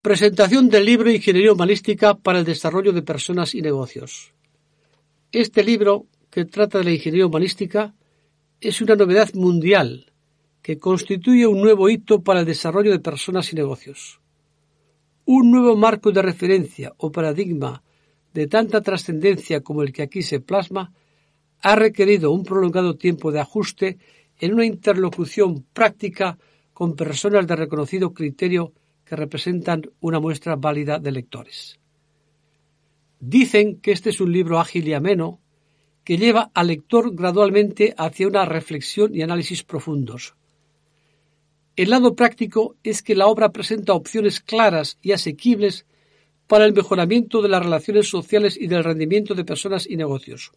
Presentación del libro Ingeniería Humanística para el Desarrollo de Personas y Negocios. Este libro, que trata de la ingeniería humanística, es una novedad mundial que constituye un nuevo hito para el desarrollo de personas y negocios. Un nuevo marco de referencia o paradigma de tanta trascendencia como el que aquí se plasma ha requerido un prolongado tiempo de ajuste en una interlocución práctica con personas de reconocido criterio que representan una muestra válida de lectores. Dicen que este es un libro ágil y ameno que lleva al lector gradualmente hacia una reflexión y análisis profundos. El lado práctico es que la obra presenta opciones claras y asequibles para el mejoramiento de las relaciones sociales y del rendimiento de personas y negocios.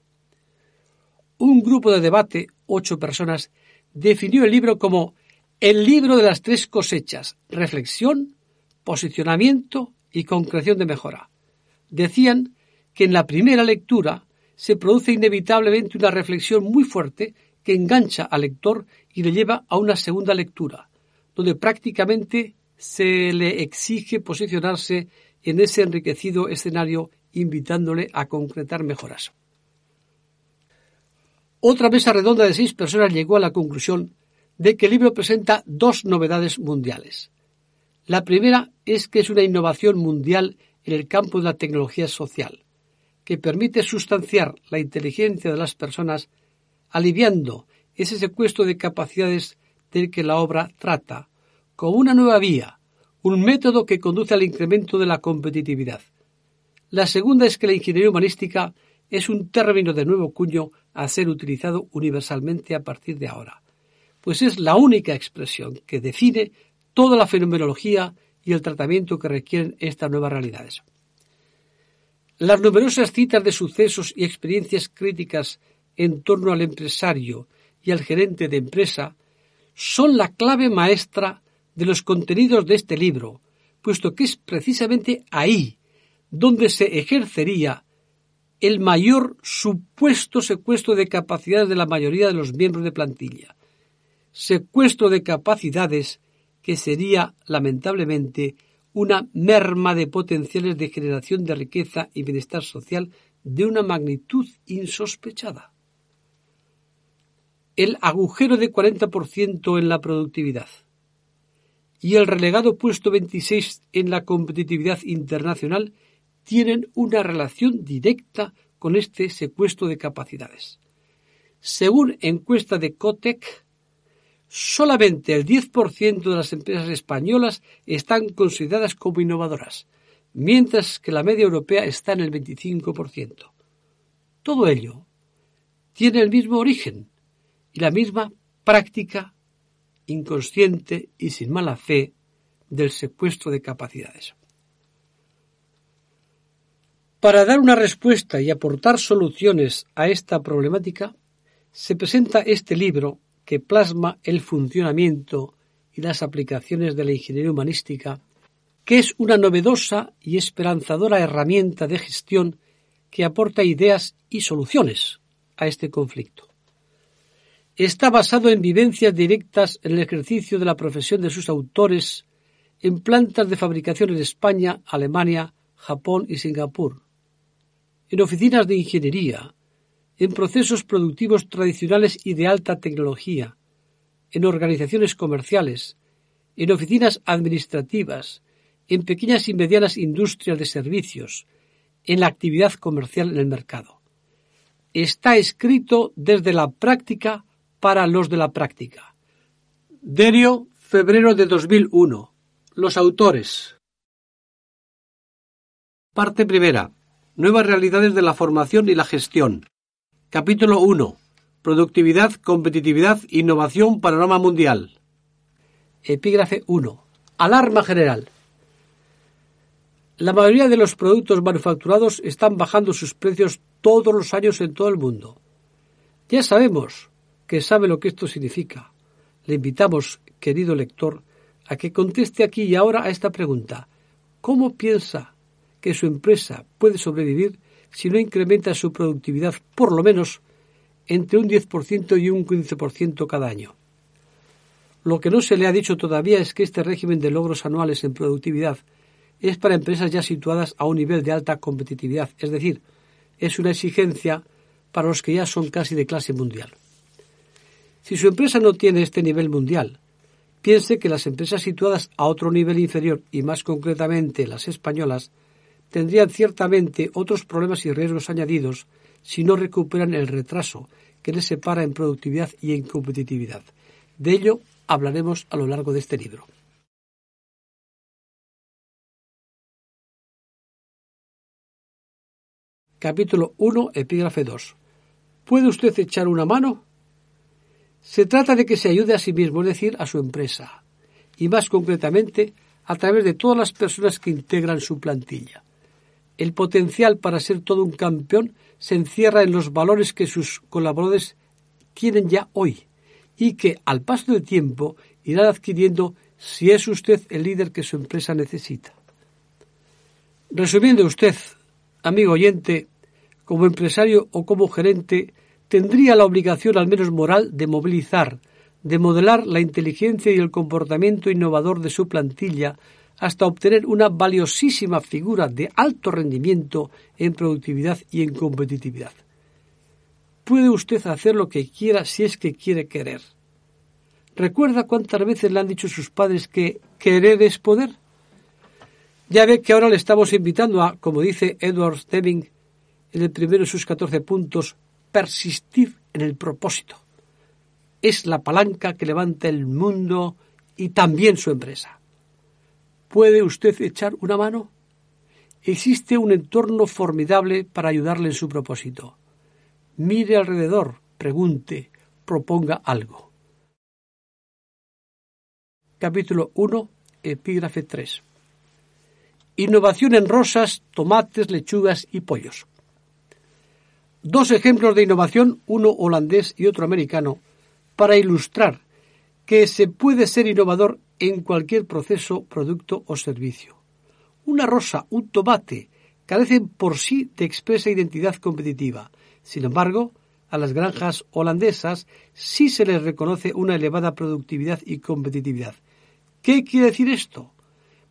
Un grupo de debate, ocho personas, definió el libro como el libro de las tres cosechas, reflexión, posicionamiento y concreción de mejora. Decían que en la primera lectura se produce inevitablemente una reflexión muy fuerte que engancha al lector y le lleva a una segunda lectura, donde prácticamente se le exige posicionarse en ese enriquecido escenario invitándole a concretar mejoras. Otra mesa redonda de seis personas llegó a la conclusión de que el libro presenta dos novedades mundiales. La primera es que es una innovación mundial en el campo de la tecnología social, que permite sustanciar la inteligencia de las personas, aliviando ese secuestro de capacidades del que la obra trata, como una nueva vía, un método que conduce al incremento de la competitividad. La segunda es que la ingeniería humanística es un término de nuevo cuño a ser utilizado universalmente a partir de ahora, pues es la única expresión que define toda la fenomenología y el tratamiento que requieren estas nuevas realidades. Las numerosas citas de sucesos y experiencias críticas en torno al empresario y al gerente de empresa son la clave maestra de los contenidos de este libro, puesto que es precisamente ahí donde se ejercería el mayor supuesto secuestro de capacidades de la mayoría de los miembros de plantilla. Secuestro de capacidades que sería, lamentablemente, una merma de potenciales de generación de riqueza y bienestar social de una magnitud insospechada. El agujero de 40% en la productividad y el relegado puesto 26 en la competitividad internacional tienen una relación directa con este secuestro de capacidades. Según encuesta de Cotec, solamente el 10% de las empresas españolas están consideradas como innovadoras, mientras que la media europea está en el 25%. Todo ello tiene el mismo origen y la misma práctica inconsciente y sin mala fe del secuestro de capacidades. Para dar una respuesta y aportar soluciones a esta problemática, se presenta este libro que plasma el funcionamiento y las aplicaciones de la ingeniería humanística, que es una novedosa y esperanzadora herramienta de gestión que aporta ideas y soluciones a este conflicto. Está basado en vivencias directas en el ejercicio de la profesión de sus autores en plantas de fabricación en España, Alemania, Japón y Singapur, en oficinas de ingeniería, en procesos productivos tradicionales y de alta tecnología, en organizaciones comerciales, en oficinas administrativas, en pequeñas y medianas industrias de servicios, en la actividad comercial en el mercado. Está escrito desde la práctica para los de la práctica. Derio, febrero de 2001. Los autores. Parte primera. Nuevas realidades de la formación y la gestión. Capítulo 1. Productividad, competitividad, innovación, panorama mundial. Epígrafe 1. Alarma general. La mayoría de los productos manufacturados están bajando sus precios todos los años en todo el mundo. Ya sabemos que sabe lo que esto significa. Le invitamos, querido lector, a que conteste aquí y ahora a esta pregunta. ¿Cómo piensa que su empresa puede sobrevivir si no incrementa su productividad por lo menos entre un 10% y un 15% cada año? Lo que no se le ha dicho todavía es que este régimen de logros anuales en productividad es para empresas ya situadas a un nivel de alta competitividad, es decir, es una exigencia para los que ya son casi de clase mundial. Si su empresa no tiene este nivel mundial, piense que las empresas situadas a otro nivel inferior, y más concretamente las españolas, tendrían ciertamente otros problemas y riesgos añadidos si no recuperan el retraso que les separa en productividad y en competitividad. De ello hablaremos a lo largo de este libro. Capítulo 1, epígrafe 2. ¿Puede usted echar una mano? Se trata de que se ayude a sí mismo, es decir, a su empresa, y más concretamente a través de todas las personas que integran su plantilla. El potencial para ser todo un campeón se encierra en los valores que sus colaboradores tienen ya hoy y que al paso del tiempo irán adquiriendo si es usted el líder que su empresa necesita. Resumiendo usted, amigo oyente, como empresario o como gerente, tendría la obligación, al menos moral, de movilizar, de modelar la inteligencia y el comportamiento innovador de su plantilla hasta obtener una valiosísima figura de alto rendimiento en productividad y en competitividad. Puede usted hacer lo que quiera si es que quiere querer. ¿Recuerda cuántas veces le han dicho sus padres que querer es poder? Ya ve que ahora le estamos invitando a, como dice Edward Deming en el primero de sus 14 puntos, persistir en el propósito. Es la palanca que levanta el mundo y también su empresa. ¿Puede usted echar una mano? Existe un entorno formidable para ayudarle en su propósito. Mire alrededor, pregunte, proponga algo. Capítulo 1, epígrafe 3. Innovación en rosas, tomates, lechugas y pollos. Dos ejemplos de innovación, uno holandés y otro americano, para ilustrar que se puede ser innovador en cualquier proceso, producto o servicio. Una rosa, un tomate, carecen por sí de expresa identidad competitiva. Sin embargo, a las granjas holandesas sí se les reconoce una elevada productividad y competitividad. ¿Qué quiere decir esto?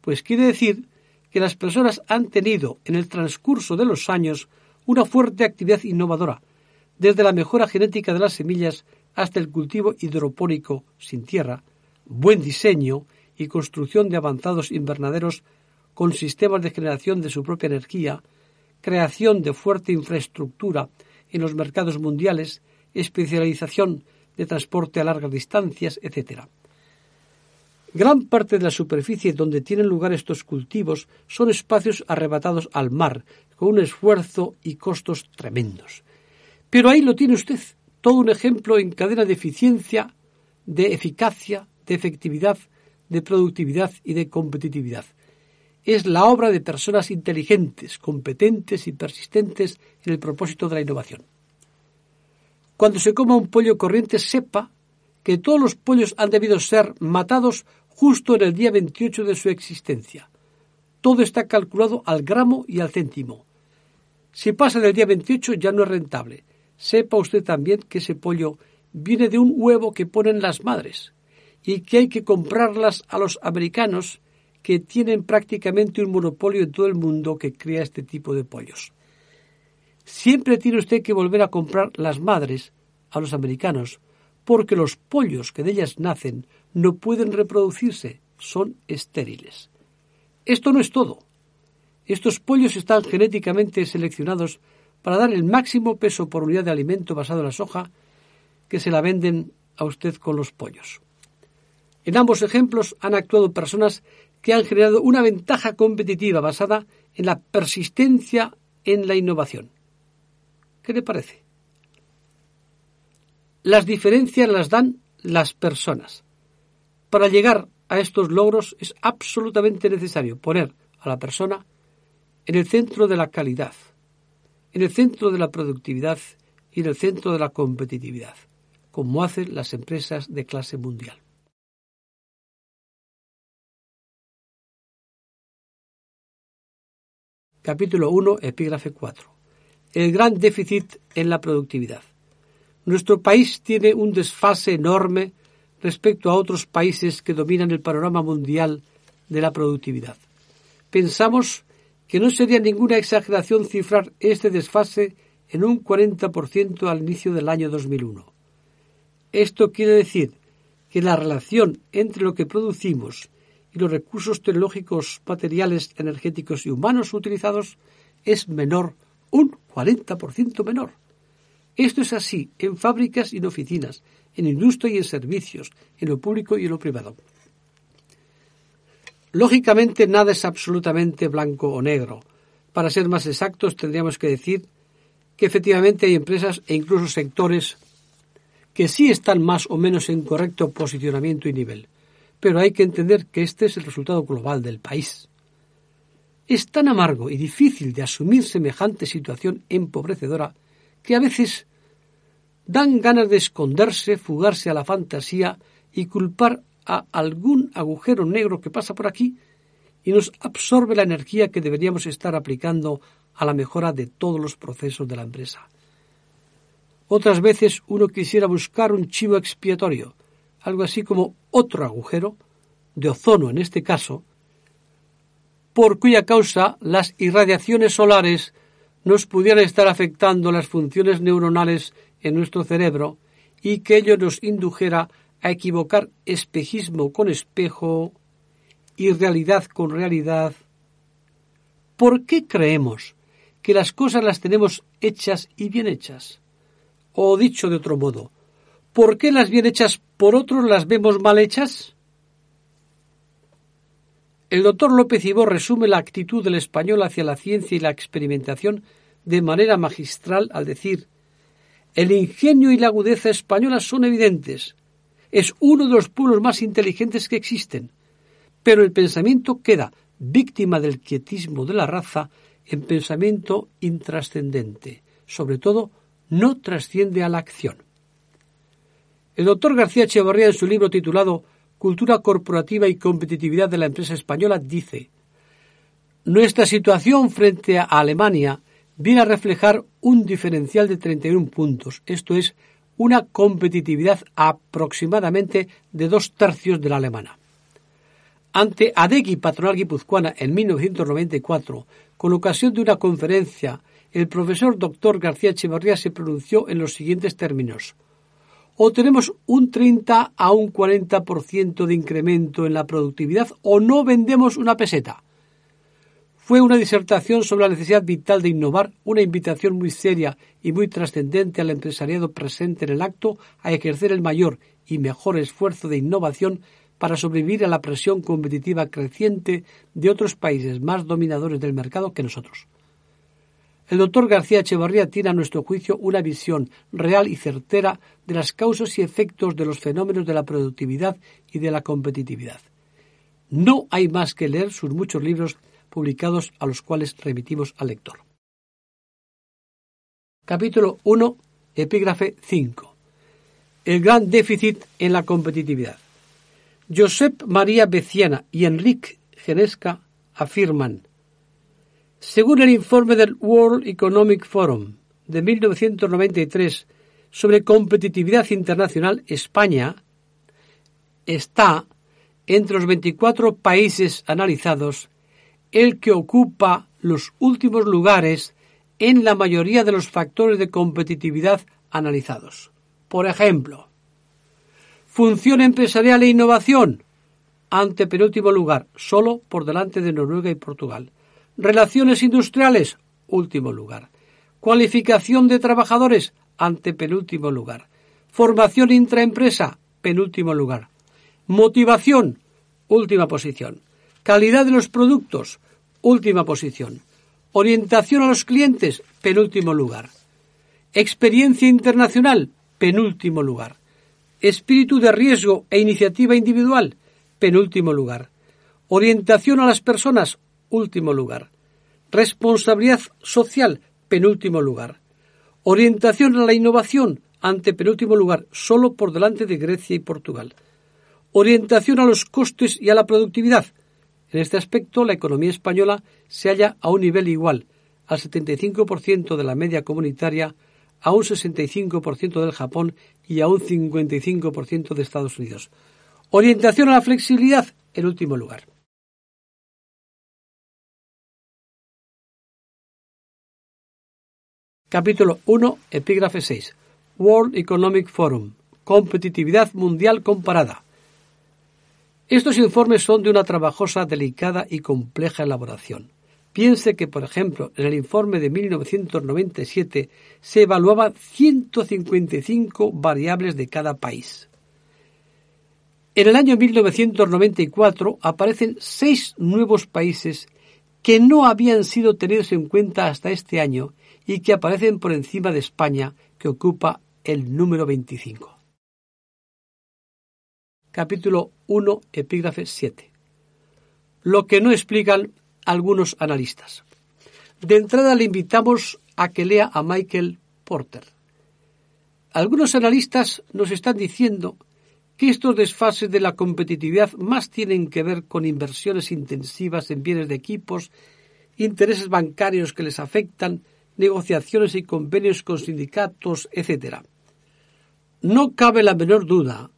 Pues quiere decir que las personas han tenido en el transcurso de los años una fuerte actividad innovadora, desde la mejora genética de las semillas hasta el cultivo hidropónico sin tierra, buen diseño y construcción de avanzados invernaderos con sistemas de generación de su propia energía, creación de fuerte infraestructura en los mercados mundiales, especialización de transporte a largas distancias, etc. Gran parte de la superficie donde tienen lugar estos cultivos son espacios arrebatados al mar, con un esfuerzo y costos tremendos. Pero ahí lo tiene usted, todo un ejemplo en cadena de eficiencia, de eficacia, de efectividad, de productividad y de competitividad. Es la obra de personas inteligentes, competentes y persistentes en el propósito de la innovación. Cuando se coma un pollo corriente, sepa que todos los pollos han debido ser matados justo en el día 28 de su existencia. Todo está calculado al gramo y al céntimo. Si pasa del día 28 ya no es rentable. Sepa usted también que ese pollo viene de un huevo que ponen las madres y que hay que comprarlas a los americanos que tienen prácticamente un monopolio en todo el mundo que cría este tipo de pollos. Siempre tiene usted que volver a comprar las madres a los americanos porque los pollos que de ellas nacen no pueden reproducirse, son estériles. Esto no es todo. Estos pollos están genéticamente seleccionados para dar el máximo peso por unidad de alimento basado en la soja que se la venden a usted con los pollos. En ambos ejemplos han actuado personas que han generado una ventaja competitiva basada en la persistencia en la innovación. ¿Qué le parece? Las diferencias las dan las personas. Para llegar a estos logros es absolutamente necesario poner a la persona en el centro de la calidad, en el centro de la productividad y en el centro de la competitividad, como hacen las empresas de clase mundial. Capítulo 1, epígrafe 4. El gran déficit en la productividad. Nuestro país tiene un desfase enorme respecto a otros países que dominan el panorama mundial de la productividad. Pensamos que no sería ninguna exageración cifrar este desfase en un 40% al inicio del año 2001. Esto quiere decir que la relación entre lo que producimos y los recursos tecnológicos, materiales, energéticos y humanos utilizados es menor, un 40% menor. Esto es así en fábricas y en oficinas, en industria y en servicios, en lo público y en lo privado. Lógicamente nada es absolutamente blanco o negro. Para ser más exactos tendríamos que decir que efectivamente hay empresas e incluso sectores que sí están más o menos en correcto posicionamiento y nivel pero hay que entender que este es el resultado global del país. Es tan amargo y difícil de asumir semejante situación empobrecedora que a veces dan ganas de esconderse, fugarse a la fantasía y culpar a algún agujero negro que pasa por aquí y nos absorbe la energía que deberíamos estar aplicando a la mejora de todos los procesos de la empresa. Otras veces uno quisiera buscar un chivo expiatorio, algo así como otro agujero, de ozono en este caso, por cuya causa las irradiaciones solares nos pudieran estar afectando las funciones neuronales en nuestro cerebro y que ello nos indujera a equivocar espejismo con espejo y realidad con realidad. ¿Por qué creemos que las cosas las tenemos hechas y bien hechas? O dicho de otro modo, ¿por qué las bien hechas por otros las vemos mal hechas? El doctor López Ibor resume la actitud del español hacia la ciencia y la experimentación de manera magistral al decir el ingenio y la agudeza española son evidentes. Es uno de los pueblos más inteligentes que existen. Pero el pensamiento queda víctima del quietismo de la raza en pensamiento intrascendente. Sobre todo, no trasciende a la acción. El doctor García Echevarría, en su libro titulado Cultura corporativa y competitividad de la empresa española, dice Nuestra situación frente a Alemania viene a reflejar un diferencial de 31 puntos, esto es, una competitividad aproximadamente de dos tercios de la alemana. Ante ADEGI Patronal Guipuzcoana en 1994, con ocasión de una conferencia, el profesor doctor García Echevarría se pronunció en los siguientes términos o tenemos un 30 a un 40% de incremento en la productividad o no vendemos una peseta. Fue una disertación sobre la necesidad vital de innovar, una invitación muy seria y muy trascendente al empresariado presente en el acto a ejercer el mayor y mejor esfuerzo de innovación para sobrevivir a la presión competitiva creciente de otros países más dominadores del mercado que nosotros. El doctor García Echevarría tiene a nuestro juicio una visión real y certera de las causas y efectos de los fenómenos de la productividad y de la competitividad. No hay más que leer sus muchos libros publicados a los cuales remitimos al lector. Capítulo 1, epígrafe 5. El gran déficit en la competitividad. Josep María Beciana y Enrique Genesca afirman según el informe del World Economic Forum de 1993 sobre competitividad internacional, España está entre los 24 países analizados el que ocupa los últimos lugares en la mayoría de los factores de competitividad analizados. Por ejemplo, función empresarial e innovación, ante penúltimo lugar, solo por delante de Noruega y Portugal. Relaciones industriales, último lugar. Cualificación de trabajadores, ante penúltimo lugar. Formación intraempresa, penúltimo lugar. Motivación, última posición. Calidad de los productos, última posición. Orientación a los clientes, penúltimo lugar. Experiencia internacional, penúltimo lugar. Espíritu de riesgo e iniciativa individual, penúltimo lugar. Orientación a las personas, último lugar. Responsabilidad social, penúltimo lugar. Orientación a la innovación, ante penúltimo lugar, solo por delante de Grecia y Portugal. Orientación a los costes y a la productividad. En este aspecto, la economía española se halla a un nivel igual, al 75% de la media comunitaria, a un 65% del Japón y a un 55% de Estados Unidos. Orientación a la flexibilidad, en último lugar. Capítulo 1, epígrafe 6. World Economic Forum. Competitividad mundial comparada. Estos informes son de una trabajosa, delicada y compleja elaboración. Piense que, por ejemplo, en el informe de 1997 se evaluaban 155 variables de cada país. En el año 1994 aparecen seis nuevos países que no habían sido tenidos en cuenta hasta este año y que aparecen por encima de España, que ocupa el número 25. Capítulo 1, epígrafe 7. Lo que no explican algunos analistas. De entrada le invitamos a que lea a Michael Porter. Algunos analistas nos están diciendo que estos desfases de la competitividad más tienen que ver con inversiones intensivas en bienes de equipos, intereses bancarios que les afectan, negociaciones y convenios con sindicatos, etc. No cabe la menor duda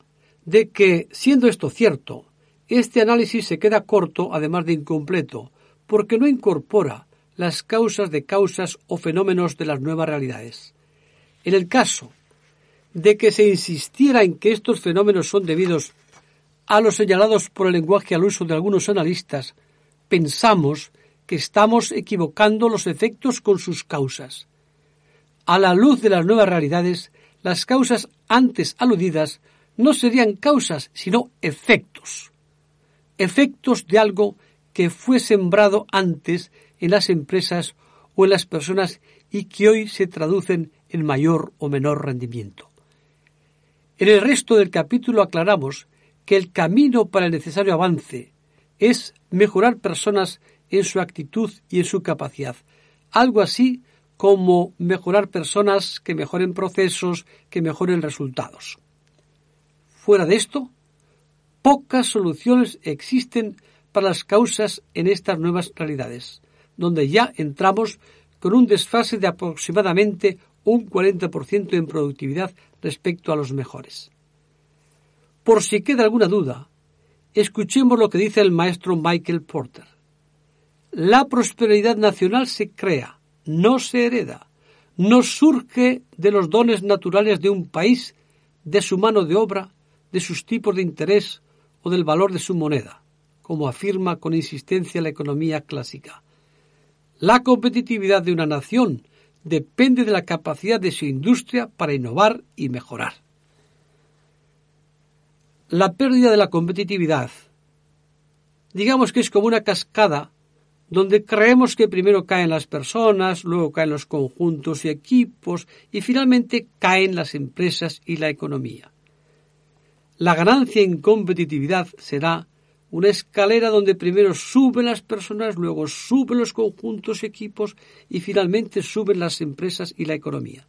de que, siendo esto cierto, este análisis se queda corto, además de incompleto, porque no incorpora las causas de causas o fenómenos de las nuevas realidades. En el caso de que se insistiera en que estos fenómenos son debidos a los señalados por el lenguaje al uso de algunos analistas, pensamos que estamos equivocando los efectos con sus causas. A la luz de las nuevas realidades, las causas antes aludidas no serían causas, sino efectos. Efectos de algo que fue sembrado antes en las empresas o en las personas y que hoy se traducen en mayor o menor rendimiento. En el resto del capítulo aclaramos que el camino para el necesario avance es mejorar personas en su actitud y en su capacidad, algo así como mejorar personas que mejoren procesos, que mejoren resultados. Fuera de esto, pocas soluciones existen para las causas en estas nuevas realidades, donde ya entramos con un desfase de aproximadamente un 40% en productividad respecto a los mejores. Por si queda alguna duda, escuchemos lo que dice el maestro Michael Porter. La prosperidad nacional se crea, no se hereda, no surge de los dones naturales de un país, de su mano de obra, de sus tipos de interés o del valor de su moneda como afirma con insistencia la economía clásica. La competitividad de una nación depende de la capacidad de su industria para innovar y mejorar. La pérdida de la competitividad, digamos que es como una cascada donde creemos que primero caen las personas, luego caen los conjuntos y equipos y finalmente caen las empresas y la economía. La ganancia en competitividad será una escalera donde primero suben las personas, luego suben los conjuntos, equipos y finalmente suben las empresas y la economía.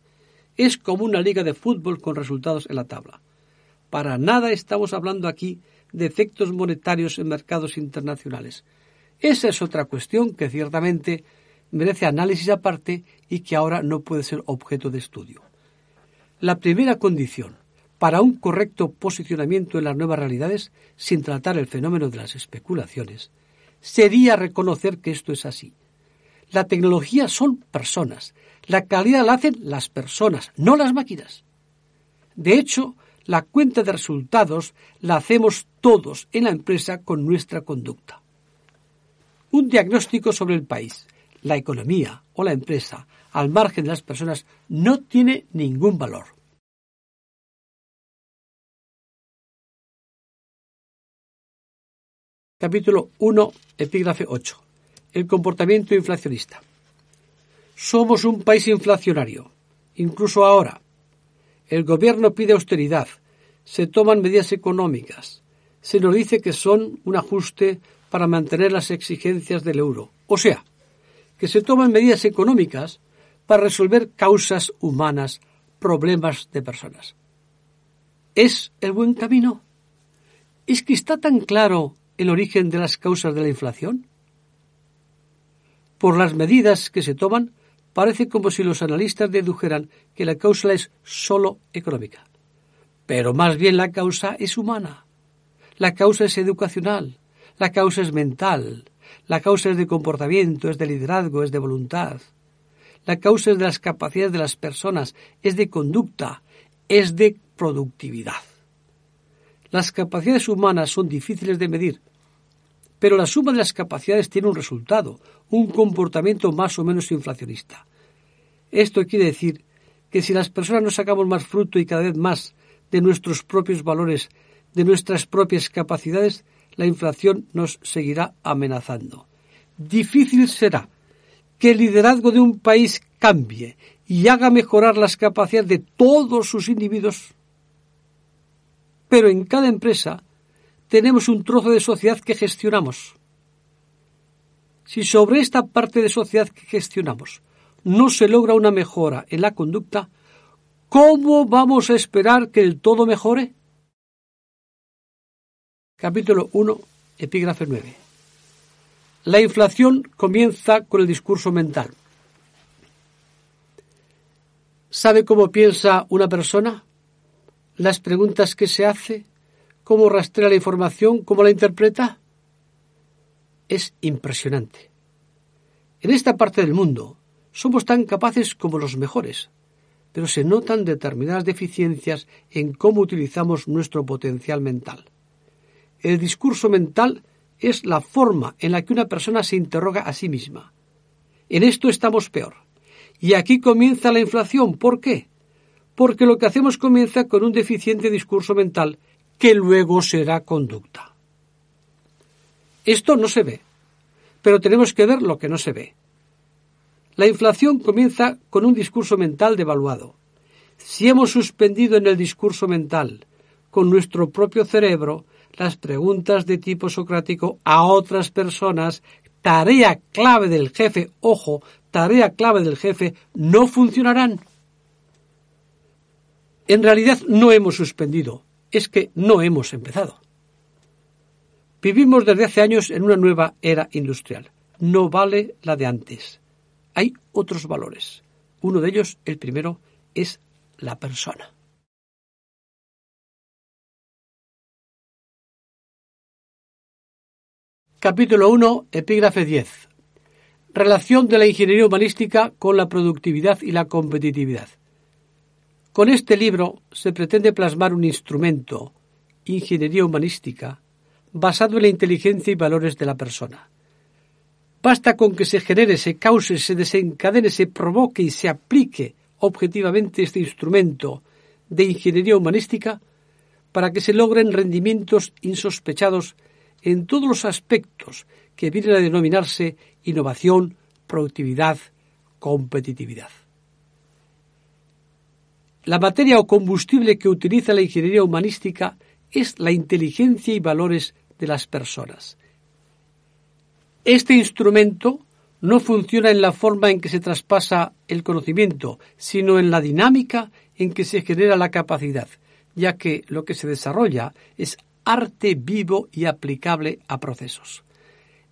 Es como una liga de fútbol con resultados en la tabla. Para nada estamos hablando aquí de efectos monetarios en mercados internacionales. Esa es otra cuestión que ciertamente merece análisis aparte y que ahora no puede ser objeto de estudio. La primera condición para un correcto posicionamiento en las nuevas realidades, sin tratar el fenómeno de las especulaciones, sería reconocer que esto es así. La tecnología son personas. La calidad la hacen las personas, no las máquinas. De hecho, la cuenta de resultados la hacemos todos en la empresa con nuestra conducta. Un diagnóstico sobre el país, la economía o la empresa, al margen de las personas, no tiene ningún valor. Capítulo 1, epígrafe 8. El comportamiento inflacionista. Somos un país inflacionario, incluso ahora. El gobierno pide austeridad, se toman medidas económicas, se nos dice que son un ajuste para mantener las exigencias del euro. O sea, que se toman medidas económicas para resolver causas humanas, problemas de personas. ¿Es el buen camino? ¿Es que está tan claro el origen de las causas de la inflación? Por las medidas que se toman, parece como si los analistas dedujeran que la causa es sólo económica. Pero más bien la causa es humana. La causa es educacional. La causa es mental. La causa es de comportamiento, es de liderazgo, es de voluntad. La causa es de las capacidades de las personas, es de conducta, es de productividad. Las capacidades humanas son difíciles de medir, pero la suma de las capacidades tiene un resultado, un comportamiento más o menos inflacionista. Esto quiere decir que si las personas no sacamos más fruto y cada vez más de nuestros propios valores, de nuestras propias capacidades, la inflación nos seguirá amenazando. Difícil será que el liderazgo de un país cambie y haga mejorar las capacidades de todos sus individuos. Pero en cada empresa tenemos un trozo de sociedad que gestionamos. Si sobre esta parte de sociedad que gestionamos no se logra una mejora en la conducta, ¿cómo vamos a esperar que el todo mejore? Capítulo 1, epígrafe 9. La inflación comienza con el discurso mental. ¿Sabe cómo piensa una persona? ¿Las preguntas que se hace? ¿Cómo rastrea la información? ¿Cómo la interpreta? Es impresionante. En esta parte del mundo somos tan capaces como los mejores, pero se notan determinadas deficiencias en cómo utilizamos nuestro potencial mental. El discurso mental es la forma en la que una persona se interroga a sí misma. En esto estamos peor. Y aquí comienza la inflación. ¿Por qué? Porque lo que hacemos comienza con un deficiente discurso mental que luego será conducta. Esto no se ve, pero tenemos que ver lo que no se ve. La inflación comienza con un discurso mental devaluado. Si hemos suspendido en el discurso mental, con nuestro propio cerebro, las preguntas de tipo socrático a otras personas, tarea clave del jefe, ojo, tarea clave del jefe, no funcionarán. En realidad no hemos suspendido, es que no hemos empezado. Vivimos desde hace años en una nueva era industrial. No vale la de antes. Hay otros valores. Uno de ellos, el primero, es la persona. Capítulo 1, epígrafe 10. Relación de la ingeniería humanística con la productividad y la competitividad. Con este libro se pretende plasmar un instrumento, ingeniería humanística, basado en la inteligencia y valores de la persona. Basta con que se genere, se cause, se desencadene, se provoque y se aplique objetivamente este instrumento de ingeniería humanística para que se logren rendimientos insospechados en todos los aspectos que vienen a denominarse innovación, productividad, competitividad. La materia o combustible que utiliza la ingeniería humanística es la inteligencia y valores de las personas. Este instrumento no funciona en la forma en que se traspasa el conocimiento, sino en la dinámica en que se genera la capacidad, ya que lo que se desarrolla es arte vivo y aplicable a procesos.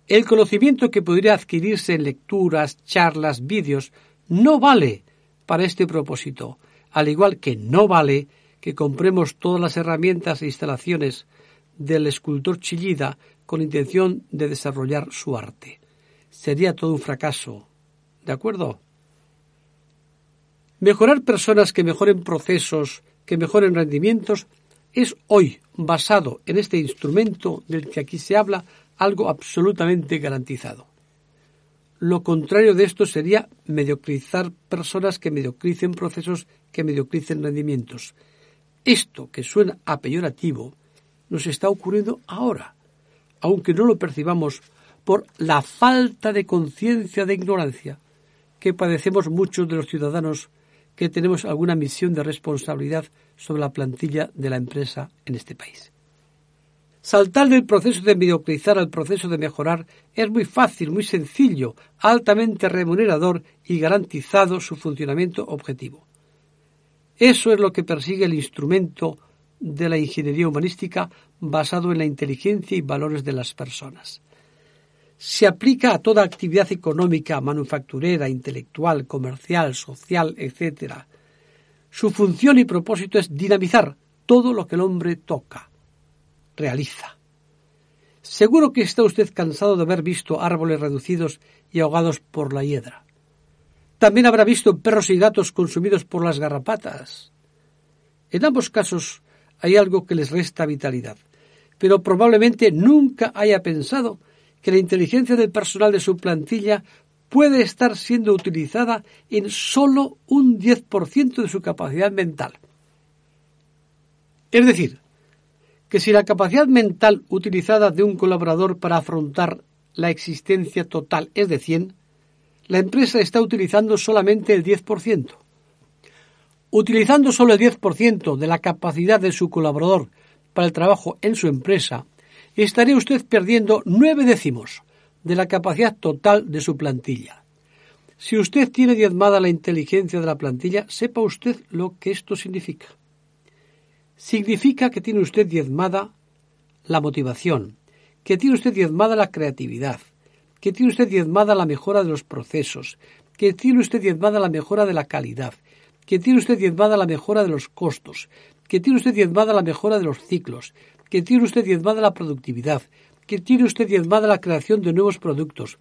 El conocimiento que podría adquirirse en lecturas, charlas, vídeos, no vale para este propósito, al igual que no vale que compremos todas las herramientas e instalaciones del escultor Chillida con intención de desarrollar su arte. Sería todo un fracaso. ¿De acuerdo? Mejorar personas que mejoren procesos, que mejoren rendimientos, es hoy, basado en este instrumento del que aquí se habla, algo absolutamente garantizado. Lo contrario de esto sería mediocrizar personas que mediocricen procesos, que mediocricen rendimientos. Esto, que suena a peyorativo, nos está ocurriendo ahora, aunque no lo percibamos por la falta de conciencia de ignorancia que padecemos muchos de los ciudadanos que tenemos alguna misión de responsabilidad sobre la plantilla de la empresa en este país. Saltar del proceso de mediocrizar al proceso de mejorar es muy fácil, muy sencillo, altamente remunerador y garantizado su funcionamiento objetivo. Eso es lo que persigue el instrumento de la ingeniería humanística basado en la inteligencia y valores de las personas. Se aplica a toda actividad económica, manufacturera, intelectual, comercial, social, etc. Su función y propósito es dinamizar todo lo que el hombre toca, realiza. Seguro que está usted cansado de haber visto árboles reducidos y ahogados por la hiedra. También habrá visto perros y gatos consumidos por las garrapatas. En ambos casos hay algo que les resta vitalidad, pero probablemente nunca haya pensado que la inteligencia del personal de su plantilla puede estar siendo utilizada en solo un 10% de su capacidad mental. Es decir, que si la capacidad mental utilizada de un colaborador para afrontar la existencia total es de 100, la empresa está utilizando solamente el 10%. Utilizando solo el 10% de la capacidad de su colaborador para el trabajo en su empresa, estaría usted perdiendo nueve décimos de la capacidad total de su plantilla. Si usted tiene diezmada la inteligencia de la plantilla, sepa usted lo que esto significa significa que tiene usted diezmada la motivación, que tiene usted diezmada la creatividad, que tiene usted diezmada la mejora de los procesos, que tiene usted diezmada la mejora de la calidad, que tiene usted diezmada la mejora de los costos, que tiene usted diezmada la mejora de los ciclos, que tiene usted diezmada la productividad, que tiene usted diezmada la creación de nuevos productos,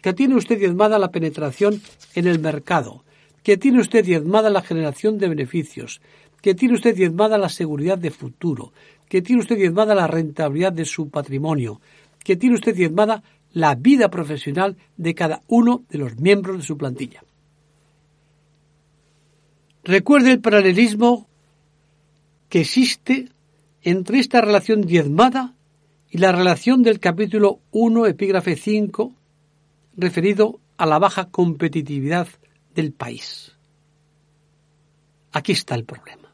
que tiene usted diezmada la penetración en el mercado, que tiene usted diezmada la generación de beneficios, que tiene usted diezmada la seguridad de futuro, que tiene usted diezmada la rentabilidad de su patrimonio, que tiene usted diezmada la vida profesional de cada uno de los miembros de su plantilla. Recuerde el paralelismo que existe entre esta relación diezmada y la relación del capítulo 1, epígrafe 5, referido a la baja competitividad del país. Aquí está el problema.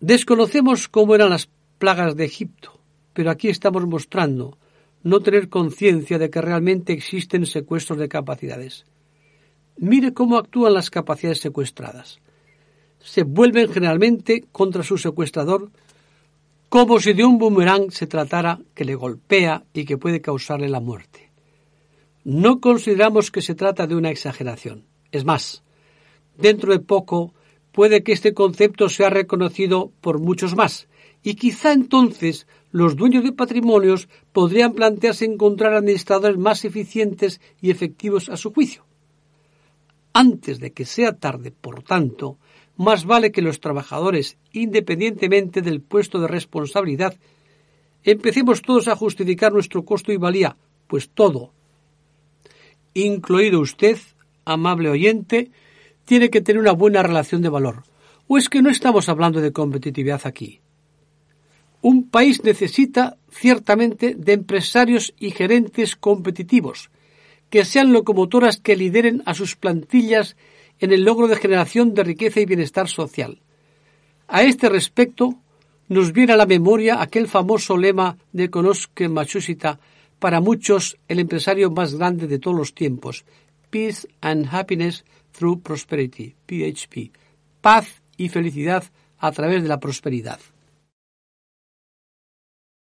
Desconocemos cómo eran las plagas de Egipto, pero aquí estamos mostrando no tener conciencia de que realmente existen secuestros de capacidades. Mire cómo actúan las capacidades secuestradas. Se vuelven generalmente contra su secuestrador como si de un boomerang se tratara que le golpea y que puede causarle la muerte. No consideramos que se trata de una exageración. Es más, dentro de poco puede que este concepto sea reconocido por muchos más, y quizá entonces los dueños de patrimonios podrían plantearse encontrar administradores más eficientes y efectivos a su juicio. Antes de que sea tarde, por tanto, más vale que los trabajadores, independientemente del puesto de responsabilidad, empecemos todos a justificar nuestro costo y valía, pues todo, incluido usted, amable oyente, tiene que tener una buena relación de valor. ¿O es que no estamos hablando de competitividad aquí? Un país necesita ciertamente de empresarios y gerentes competitivos, que sean locomotoras que lideren a sus plantillas en el logro de generación de riqueza y bienestar social. A este respecto, nos viene a la memoria aquel famoso lema de Konosuke Matsushita, para muchos el empresario más grande de todos los tiempos, Peace and Happiness through prosperity, PHP, paz y felicidad a través de la prosperidad.